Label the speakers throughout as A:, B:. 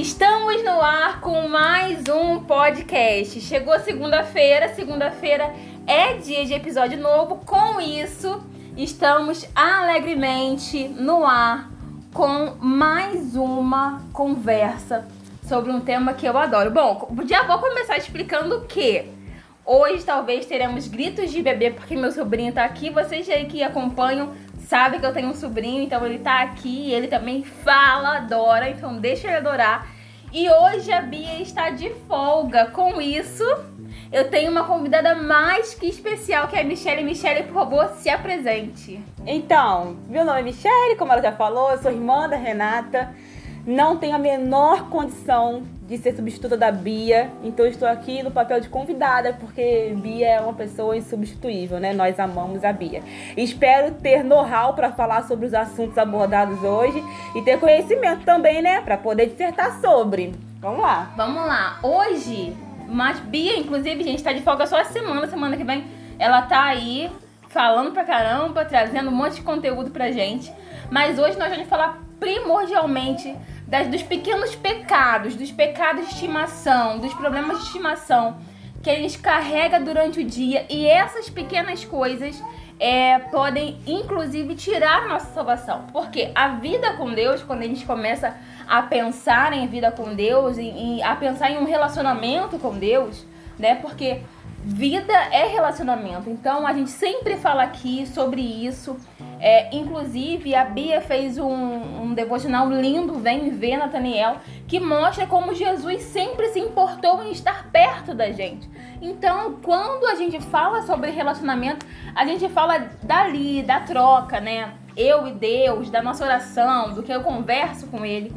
A: Estamos no ar com mais um podcast. Chegou segunda-feira, segunda-feira é dia de episódio novo. Com isso, estamos alegremente no ar com mais uma conversa sobre um tema que eu adoro. Bom, já vou começar explicando que hoje talvez teremos gritos de bebê porque meu sobrinho tá aqui. Vocês aí que acompanham sabe que eu tenho um sobrinho, então ele tá aqui, ele também fala, adora, então deixa ele adorar. E hoje a Bia está de folga. Com isso, eu tenho uma convidada mais que especial, que é a Michelle. Michelle, por favor, se apresente.
B: Então, meu nome é Michelle, como ela já falou, eu sou irmã da Renata. Não tenho a menor condição de ser substituta da Bia, então estou aqui no papel de convidada, porque Bia é uma pessoa insubstituível, né? Nós amamos a Bia. Espero ter know-how para falar sobre os assuntos abordados hoje e ter conhecimento também, né? Para poder dissertar sobre. Vamos lá.
A: Vamos lá. Hoje, mas Bia, inclusive, gente tá de folga só a semana, semana que vem, ela tá aí falando pra caramba, trazendo um monte de conteúdo pra gente. Mas hoje nós vamos falar primordialmente das, dos pequenos pecados, dos pecados de estimação, dos problemas de estimação que a gente carrega durante o dia e essas pequenas coisas é, podem inclusive tirar nossa salvação. Porque a vida com Deus, quando a gente começa a pensar em vida com Deus, em, a pensar em um relacionamento com Deus, né? Porque vida é relacionamento. Então a gente sempre fala aqui sobre isso. É, inclusive, a Bia fez um, um devocional lindo, Vem Ver Nathaniel, que mostra como Jesus sempre se importou em estar perto da gente. Então, quando a gente fala sobre relacionamento, a gente fala dali, da troca, né? Eu e Deus, da nossa oração, do que eu converso com Ele.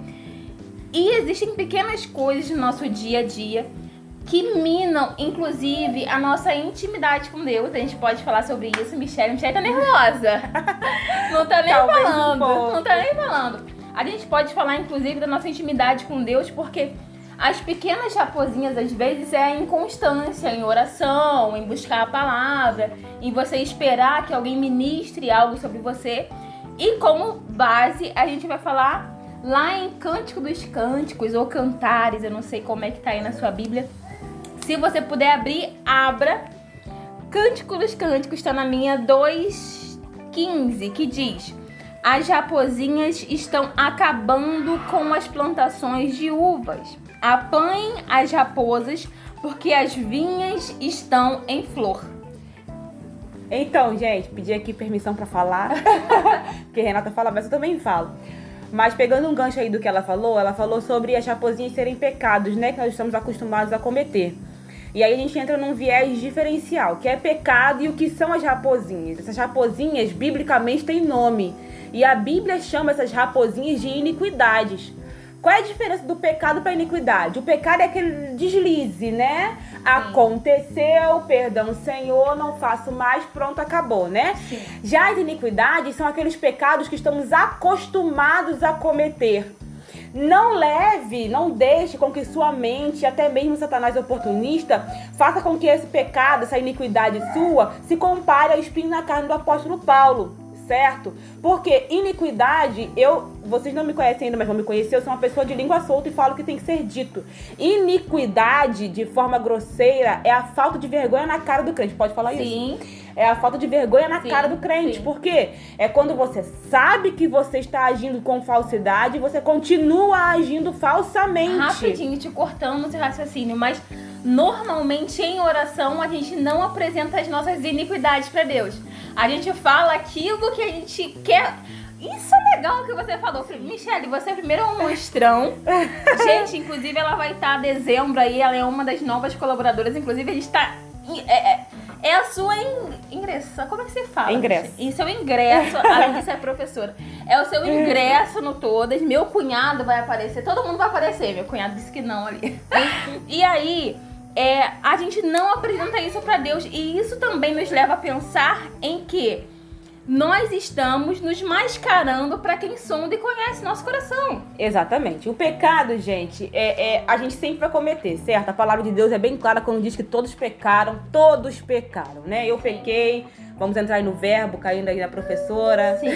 A: E existem pequenas coisas no nosso dia a dia que minam, inclusive, a nossa intimidade com Deus. A gente pode falar sobre isso. Michelle, Michelle tá nervosa. Não tá nem Talvez falando. Um não tá nem falando. A gente pode falar, inclusive, da nossa intimidade com Deus, porque as pequenas raposinhas, às vezes, é a inconstância em oração, em buscar a palavra, em você esperar que alguém ministre algo sobre você. E como base, a gente vai falar lá em Cântico dos Cânticos ou Cantares, eu não sei como é que tá aí na sua Bíblia se você puder abrir, abra. Cântico dos Cânticos está na minha 2,15, que diz: As raposinhas estão acabando com as plantações de uvas. Apanhem as raposas, porque as vinhas estão em flor.
B: Então, gente, pedi aqui permissão para falar, porque Renata fala, mas eu também falo. Mas pegando um gancho aí do que ela falou, ela falou sobre as raposinhas serem pecados, né, que nós estamos acostumados a cometer. E aí a gente entra num viés diferencial, que é pecado e o que são as raposinhas. Essas raposinhas, biblicamente, têm nome. E a Bíblia chama essas raposinhas de iniquidades. Qual é a diferença do pecado para a iniquidade? O pecado é aquele deslize, né? Sim. Aconteceu, perdão, Senhor, não faço mais, pronto, acabou, né? Sim. Já as iniquidades são aqueles pecados que estamos acostumados a cometer. Não leve, não deixe com que sua mente, até mesmo Satanás oportunista, faça com que esse pecado, essa iniquidade sua, se compare ao espinho na carne do apóstolo Paulo certo? Porque iniquidade, eu, vocês não me conhecem ainda, mas vão me conhecer, eu sou uma pessoa de língua solta e falo o que tem que ser dito. Iniquidade, de forma grosseira, é a falta de vergonha na cara do crente. Pode falar
A: Sim.
B: isso? Sim é a falta de vergonha na sim, cara do crente. Sim. Por quê? É quando você sabe que você está agindo com falsidade e você continua agindo falsamente.
A: Rapidinho, te cortando esse raciocínio, mas normalmente em oração a gente não apresenta as nossas iniquidades para Deus. A gente fala aquilo que a gente quer. Isso é legal que você falou. Michelle, você é primeiro é um monstrão. gente, inclusive ela vai estar dezembro aí, ela é uma das novas colaboradoras. Inclusive, a gente tá. É, é, é a sua in... ingresso. Como é que você fala?
B: Ingresso.
A: E seu ingresso, além disso é professora. É o seu ingresso no Todas. Meu cunhado vai aparecer. Todo mundo vai aparecer. Meu cunhado disse que não ali. e aí, é, a gente não apresenta isso para Deus. E isso também nos leva a pensar em que nós estamos nos mascarando para quem sonda e conhece nosso coração.
B: Exatamente. O pecado, gente, é, é, a gente sempre vai cometer, certo? A palavra de Deus é bem clara quando diz que todos pecaram, todos pecaram, né? Eu pequei, Vamos entrar aí no verbo, caindo aí na professora.
A: Sim.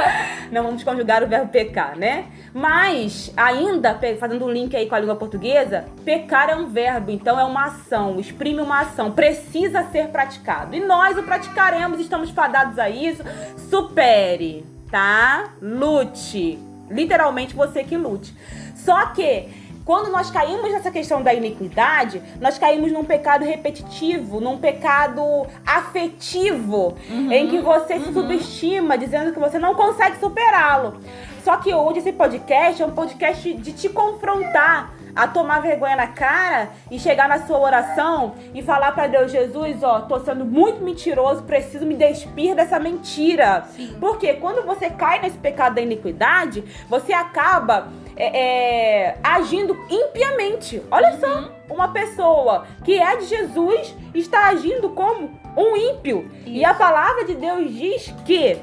B: Não vamos conjugar o verbo pecar, né? Mas, ainda, fazendo um link aí com a língua portuguesa, pecar é um verbo, então é uma ação, exprime uma ação, precisa ser praticado. E nós o praticaremos, estamos fadados a isso. Supere, tá? Lute. Literalmente você que lute. Só que quando nós caímos nessa questão da iniquidade, nós caímos num pecado repetitivo, num pecado afetivo, em que você se subestima, dizendo que você não consegue superá-lo. Só que hoje esse podcast é um podcast de te confrontar, a tomar vergonha na cara e chegar na sua oração e falar pra Deus, Jesus, ó, tô sendo muito mentiroso, preciso me despir dessa mentira.
A: Sim.
B: Porque quando você cai nesse pecado da iniquidade, você acaba é, é, agindo impiamente. Olha só, uma pessoa que é de Jesus está agindo como um ímpio. E
A: Isso.
B: a palavra de Deus diz que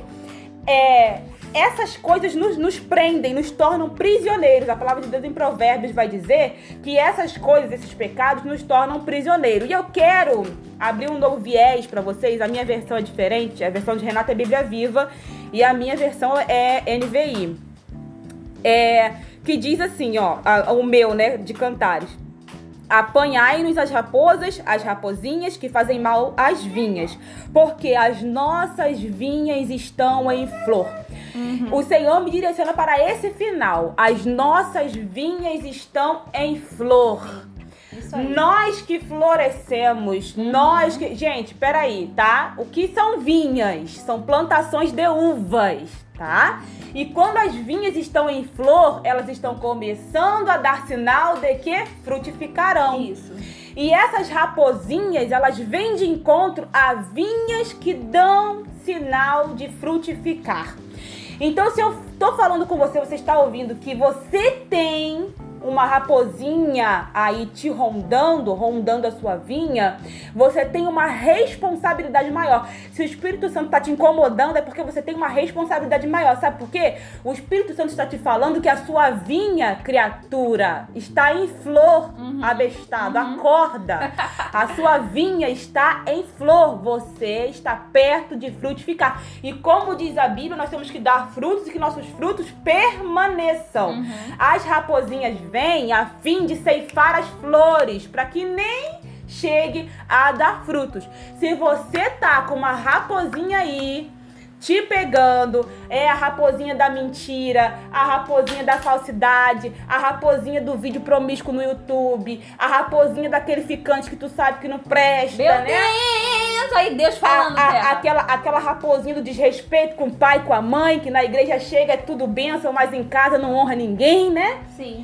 B: é, essas coisas nos, nos prendem, nos tornam prisioneiros. A palavra de Deus em Provérbios vai dizer que essas coisas, esses pecados, nos tornam prisioneiros. E eu quero abrir um novo viés para vocês. A minha versão é diferente. A versão de Renata é Bíblia Viva e a minha versão é NVI. É, que diz assim, ó, a- o meu, né, de cantares. Apanhai-nos as raposas, as rapozinhas que fazem mal às vinhas, porque as nossas vinhas estão em flor. O Senhor me direciona para esse final. As nossas vinhas estão em flor. Nós que florescemos, nós que. Gente, peraí, tá? O que são vinhas? São plantações de uvas, tá? E quando as vinhas estão em flor, elas estão começando a dar sinal de que frutificarão.
A: Isso.
B: E essas raposinhas, elas vêm de encontro a vinhas que dão sinal de frutificar. Então, se eu tô falando com você, você está ouvindo que você tem uma raposinha aí te rondando, rondando a sua vinha, você tem uma responsabilidade maior. Se o Espírito Santo tá te incomodando, é porque você tem uma responsabilidade maior. Sabe por quê? O Espírito Santo está te falando que a sua vinha, criatura, está em flor, abestado. Acorda. A sua vinha está em flor. Você está perto de frutificar. E como diz a Bíblia, nós temos que dar frutos e que nossos frutos permaneçam. As raposinhas vêm a fim de ceifar as flores, para que nem chegue a dar frutos. Se você tá com uma raposinha aí te pegando, é a raposinha da mentira, a raposinha da falsidade, a raposinha do vídeo promíscuo no YouTube, a raposinha daquele ficante que tu sabe que não presta,
A: Meu
B: né?
A: Deus! Aí Deus falando,
B: A- a- aquela, aquela raposinha do desrespeito com o pai com a mãe, que na igreja chega é tudo bênção, mas em casa não honra ninguém, né?
A: Sim.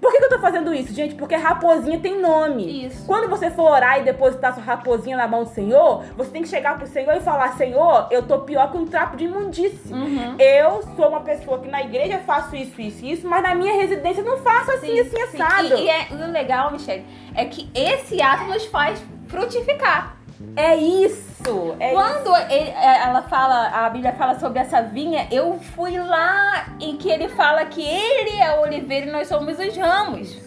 B: Por que, que eu tô fazendo isso, gente? Porque raposinha tem nome.
A: Isso.
B: Quando você for orar e depositar sua raposinha na mão do Senhor, você tem que chegar pro Senhor e falar: Senhor, eu tô pior que um trapo de imundície.
A: Uhum.
B: Eu sou uma pessoa que na igreja faço isso, isso, isso, mas na minha residência eu não faço assim, assim,
A: sim.
B: assado.
A: E, e é, o legal, Michelle, é que esse ato nos faz frutificar.
B: É isso. É
A: Quando ele- é, ela fala, a Bíblia fala sobre essa vinha, eu fui lá em que ele fala que ele é a oliveira e nós somos os ramos.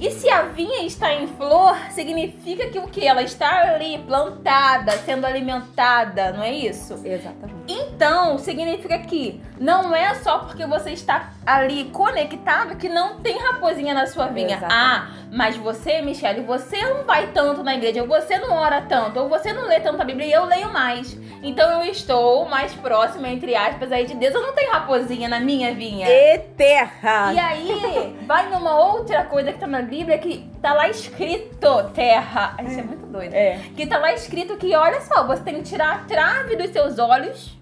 A: E se a vinha está em flor, significa que o que? Ela está ali plantada, sendo alimentada, não é isso?
B: Exatamente.
A: Então, significa que não é só porque você está ali conectado que não tem raposinha na sua vinha.
B: Exatamente.
A: Ah, mas você, Michelle, você não vai tanto na igreja, ou você não ora tanto, ou você não lê tanto a Bíblia e eu leio mais. Então eu estou mais próxima, entre aspas, aí de Deus. Eu não tenho raposinha na minha vinha.
B: E terra.
A: E aí, vai numa outra coisa que tá na Bíblia que tá lá escrito terra. Isso é muito doido.
B: É.
A: Que tá lá escrito que, olha só, você tem que tirar a trave dos seus olhos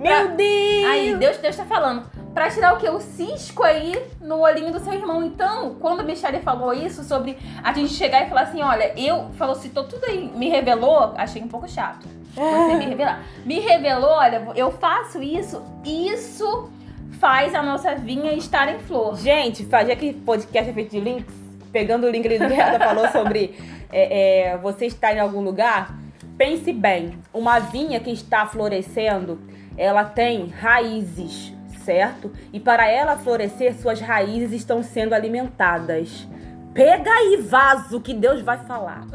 B: Meu Deus.
A: Aí, Deus, Deus tá falando. Pra tirar o quê? O cisco aí no olhinho do seu irmão. Então, quando a Michelle falou isso sobre a gente chegar e falar assim, olha, eu falou, citou tudo aí, me revelou, achei um pouco chato. Você me revelar. Me revelou, olha, eu faço isso, isso faz a nossa vinha estar em flor.
B: Gente, já que podcast é feito de links, pegando o link que ela falou sobre é, é, você estar em algum lugar, pense bem. Uma vinha que está florescendo, ela tem raízes, certo? E para ela florescer, suas raízes estão sendo alimentadas. Pega aí, vaso, que Deus vai falar.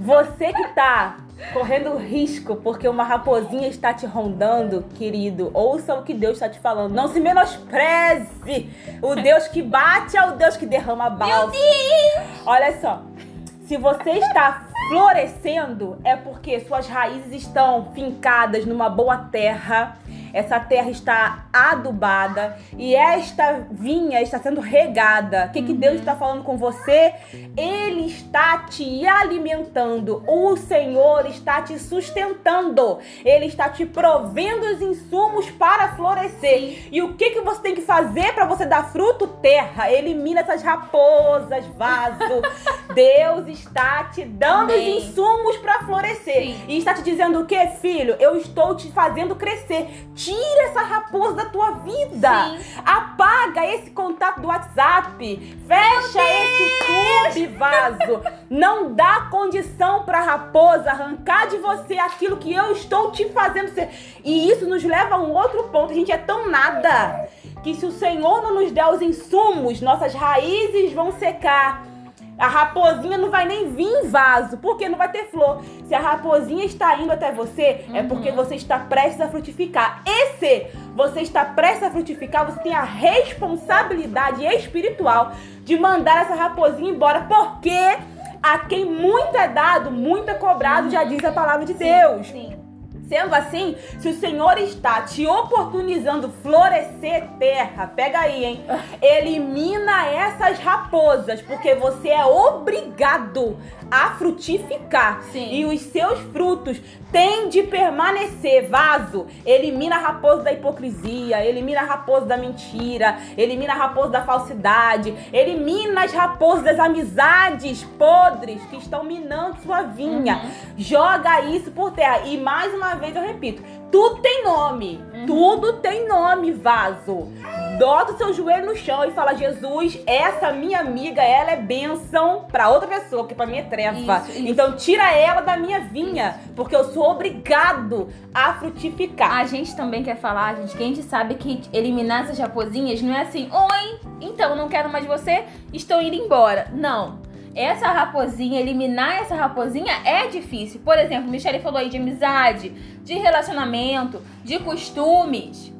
B: Você que tá correndo risco, porque uma raposinha está te rondando, querido. Ouça o que Deus está te falando. Não se menospreze. O Deus que bate é o Deus que derrama bálsamo. Olha só. Se você está florescendo, é porque suas raízes estão fincadas numa boa terra essa terra está adubada e esta vinha está sendo regada. O que, que Deus está falando com você? Ele está te alimentando. O Senhor está te sustentando. Ele está te provendo os insumos para florescer. E o que, que você tem que fazer para você dar fruto? Terra. Elimina essas raposas, vaso. Deus está te dando Amém. os insumos para florescer. Sim. E está te dizendo o que, filho? Eu estou te fazendo crescer Tira essa raposa da tua vida. Sim. Apaga esse contato do WhatsApp. Fecha esse YouTube vaso. Não dá condição para a raposa arrancar de você aquilo que eu estou te fazendo ser. E isso nos leva a um outro ponto. A gente é tão nada que se o Senhor não nos der os insumos, nossas raízes vão secar a raposinha não vai nem vir em vaso, porque não vai ter flor. Se a raposinha está indo até você, uhum. é porque uhum. você está prestes a frutificar. E se você está prestes a frutificar, você tem a responsabilidade espiritual de mandar essa raposinha embora, porque a quem muito é dado, muito é cobrado, já diz a palavra de sim, Deus. Sim. Sendo assim, se o Senhor está te oportunizando florescer terra, pega aí, hein? Elimina essas raposas, porque você é obrigado a frutificar. Sim. E os seus frutos têm de permanecer. Vaso, elimina a raposa da hipocrisia, elimina a raposa da mentira, elimina a raposa da falsidade, elimina as raposas das amizades podres que estão minando sua vinha. Uhum. Joga isso por terra. E mais uma vez eu repito, tudo tem nome. Uhum. Tudo tem nome, vaso. Dota o seu joelho no chão e fala: Jesus, essa minha amiga, ela é bênção para outra pessoa, que para mim é treva. Isso, isso. Então tira ela da minha vinha, porque eu sou obrigado a frutificar.
A: A gente também quer falar, gente, que a gente sabe que eliminar essas raposinhas não é assim: oi, então não quero mais você, estou indo embora. Não essa raposinha, eliminar essa raposinha é difícil. Por exemplo, Michelle falou aí de amizade, de relacionamento, de costumes.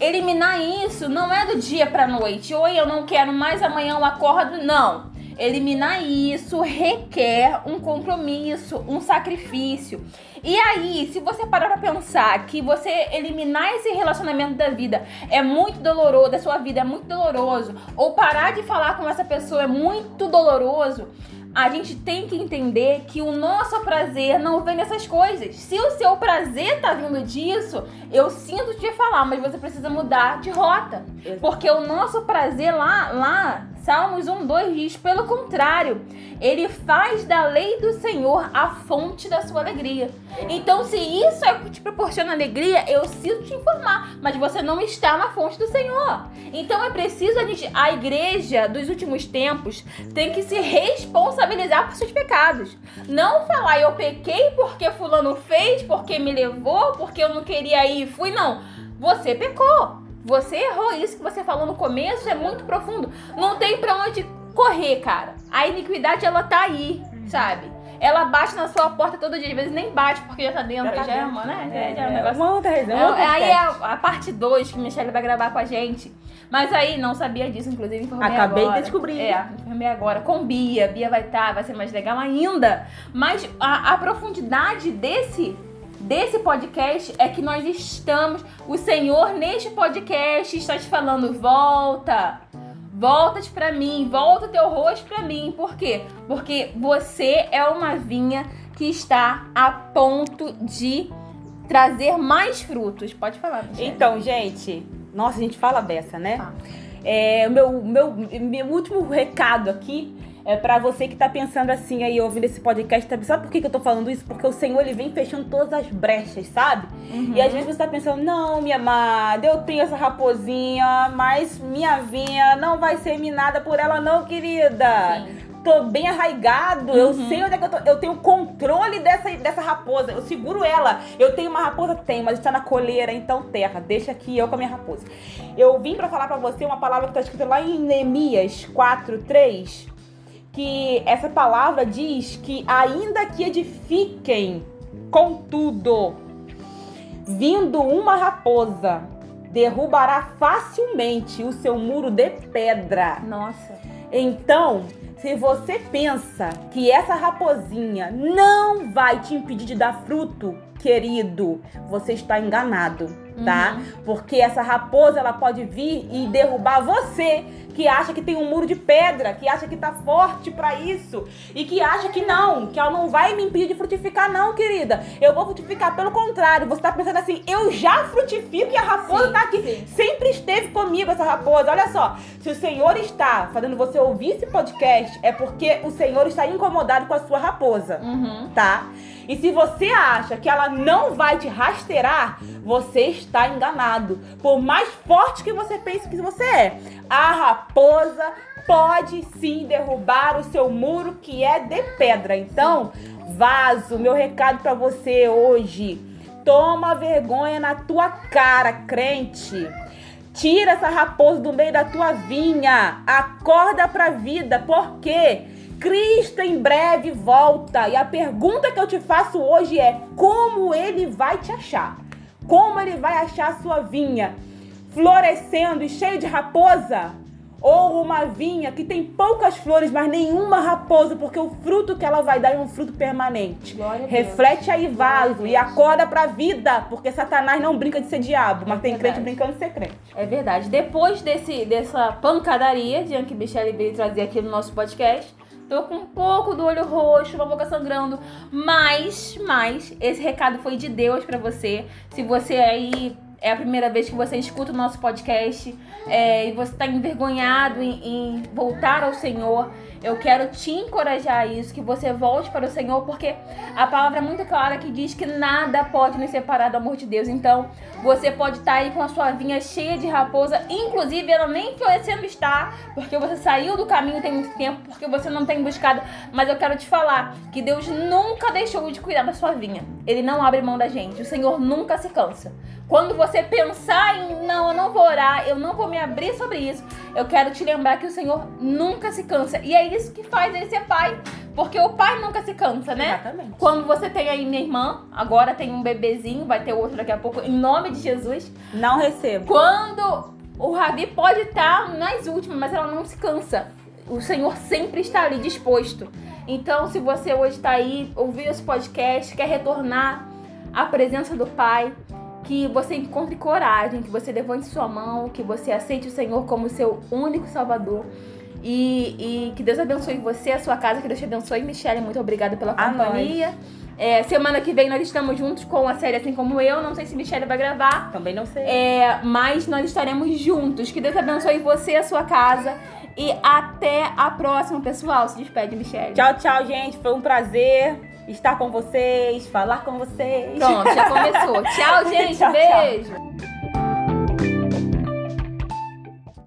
A: Eliminar isso não é do dia pra noite. Oi, eu não quero mais, amanhã eu acordo. Não. Eliminar isso requer um compromisso, um sacrifício. E aí, se você parar pra pensar que você eliminar esse relacionamento da vida é muito doloroso, da sua vida é muito doloroso, ou parar de falar com essa pessoa é muito doloroso, a gente tem que entender que o nosso prazer não vem dessas coisas. Se o seu prazer tá vindo disso, eu sinto te falar, mas você precisa mudar de rota. Porque o nosso prazer lá, lá Salmos 1, 2 diz: pelo contrário, ele faz da lei do Senhor a fonte da sua alegria. Então, se isso é o que te proporciona alegria, eu sinto te informar, mas você não está na fonte do Senhor. Então, é preciso a gente, a igreja dos últimos tempos, tem que se responsabilizar por seus pecados. Não falar, eu pequei porque Fulano fez, porque me levou, porque eu não queria ir e fui. Não. Você pecou. Você errou. Isso que você falou no começo é muito profundo. Não tem pra onde correr, cara. A iniquidade, ela tá aí, sabe? Ela bate na sua porta todo dia, às vezes nem bate porque já tá dentro, já, tá já é uma, né? É, já é, um é, negócio. Uma outra. É, aí é a, a, parte 2 que a Michelle vai gravar com a gente. Mas aí, não sabia disso, inclusive informei
B: Acabei
A: agora.
B: de descobrir.
A: É, informei agora com Bia. Bia vai estar, tá, vai ser mais legal ainda. Mas a, a profundidade desse desse podcast é que nós estamos, o Senhor neste podcast está te falando, volta, volta para mim, volta teu rosto para mim. Por quê? Porque você é uma vinha que está a ponto de trazer mais frutos. Pode falar, Michelle.
B: Então, gente, nossa, a gente fala dessa, né? Ah. É, o meu, meu, meu último recado aqui é para você que tá pensando assim aí, ouvindo esse podcast, sabe, sabe por que, que eu tô falando isso? Porque o Senhor, ele vem fechando todas as brechas, sabe? Uhum. E às vezes você tá pensando, não, minha amada, eu tenho essa raposinha, mas minha vinha não vai ser minada por ela não, querida. Sim tô bem arraigado, uhum. eu sei onde é que eu tô, eu tenho controle dessa, dessa raposa, eu seguro ela. Eu tenho uma raposa? Tenho, mas está na coleira, então terra, deixa aqui eu com a minha raposa. Eu vim para falar para você uma palavra que tá escrita lá em Neemias 4, 3, que essa palavra diz que ainda que edifiquem Contudo, vindo uma raposa, derrubará facilmente o seu muro de pedra.
A: Nossa.
B: Então, se você pensa que essa raposinha não vai te impedir de dar fruto, querido, você está enganado, tá?
A: Uhum.
B: Porque essa raposa ela pode vir e derrubar você, que acha que tem um muro de pedra, que acha que tá forte pra isso e que acha que não, que ela não vai me impedir de frutificar não, querida. Eu vou frutificar pelo contrário. Você tá pensando assim, eu já frutifico e a raposa
A: Sim,
B: tá aqui.
A: sim.
B: Sempre esteve comigo essa raposa. Olha só, se o Senhor está fazendo você ouvir esse podcast, é porque o Senhor está incomodado com a sua raposa
A: Uhum.
B: tá? E se você acha que ela não vai te rasteirar, você está enganado. Por mais forte que você pense que você é, a raposa pode sim derrubar o seu muro que é de pedra. Então, vaso, meu recado para você hoje. Toma vergonha na tua cara, crente. Tira essa raposa do meio da tua vinha. Acorda pra vida, porque Cristo em breve volta. E a pergunta que eu te faço hoje é: como ele vai te achar? Como ele vai achar a sua vinha? Florescendo e cheio de raposa? Ou uma vinha que tem poucas flores, mas nenhuma raposa, porque o fruto que ela vai dar é um fruto permanente. Reflete aí, vaso, e acorda pra vida, porque Satanás não brinca de ser diabo, mas
A: É
B: tem crente
A: verdade.
B: brincando de ser crente.
A: É verdade. Depois desse, dessa pancadaria de que Michelle veio trazer aqui no nosso podcast, tô com um pouco do olho roxo, uma boca sangrando, mas, mas, esse recado foi de Deus pra você. Se você aí é a primeira vez que você escuta o nosso podcast é, e você tá envergonhado em, em voltar ao Senhor, eu quero te encorajar a isso, que você volte para o Senhor, porque a palavra é muito clara que diz que nada pode nos separar do amor de Deus. Então, você pode estar aí com a sua vinha cheia de raposa, inclusive ela nem florescendo está, porque você saiu do caminho tem muito tempo, porque você não tem buscado. Mas eu quero te falar que Deus nunca deixou de cuidar da sua vinha. Ele não abre mão da gente. O Senhor nunca se cansa. Quando você pensar em não, eu não vou orar, eu não vou me abrir sobre isso, eu quero te lembrar que o Senhor nunca se cansa. E é isso que faz ele ser pai. Porque o pai nunca se cansa, né?
B: Exatamente.
A: Quando você tem aí minha irmã, agora tem um bebezinho, vai ter outro daqui a pouco, em nome de Jesus.
B: Não recebo.
A: Quando o Rabi pode estar nas últimas, mas ela não se cansa. O Senhor sempre está ali disposto. Então, se você hoje está aí, ouviu esse podcast, quer retornar à presença do Pai, que você encontre coragem, que você levante sua mão, que você aceite o Senhor como seu único Salvador. E, e que Deus abençoe você, a sua casa, que Deus te abençoe. Michelle, muito obrigada pela companhia. É, semana que vem nós estamos juntos com a série Assim Como Eu. Não sei se Michelle vai gravar.
B: Também não sei.
A: É, mas nós estaremos juntos. Que Deus abençoe você a sua casa. E até a próxima, pessoal. Se despede, Michelle.
B: Tchau, tchau, gente. Foi um prazer estar com vocês, falar com vocês.
A: Pronto, já começou. Tchau, gente.
B: Tchau, tchau.
A: beijo.